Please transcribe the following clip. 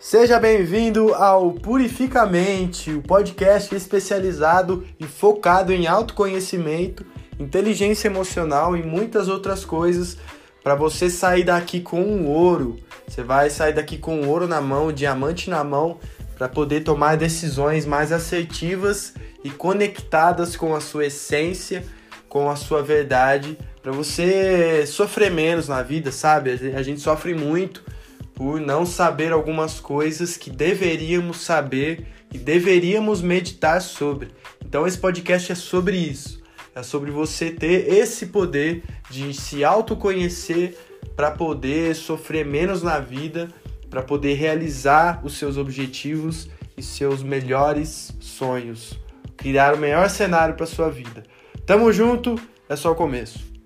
Seja bem-vindo ao Purificamente, o podcast especializado e focado em autoconhecimento, inteligência emocional e muitas outras coisas para você sair daqui com um ouro. Você vai sair daqui com ouro na mão, diamante na mão, para poder tomar decisões mais assertivas e conectadas com a sua essência, com a sua verdade, para você sofrer menos na vida, sabe? A gente sofre muito por não saber algumas coisas que deveríamos saber e deveríamos meditar sobre. Então esse podcast é sobre isso. É sobre você ter esse poder de se autoconhecer para poder sofrer menos na vida, para poder realizar os seus objetivos e seus melhores sonhos, criar o melhor cenário para sua vida. Tamo junto, é só o começo.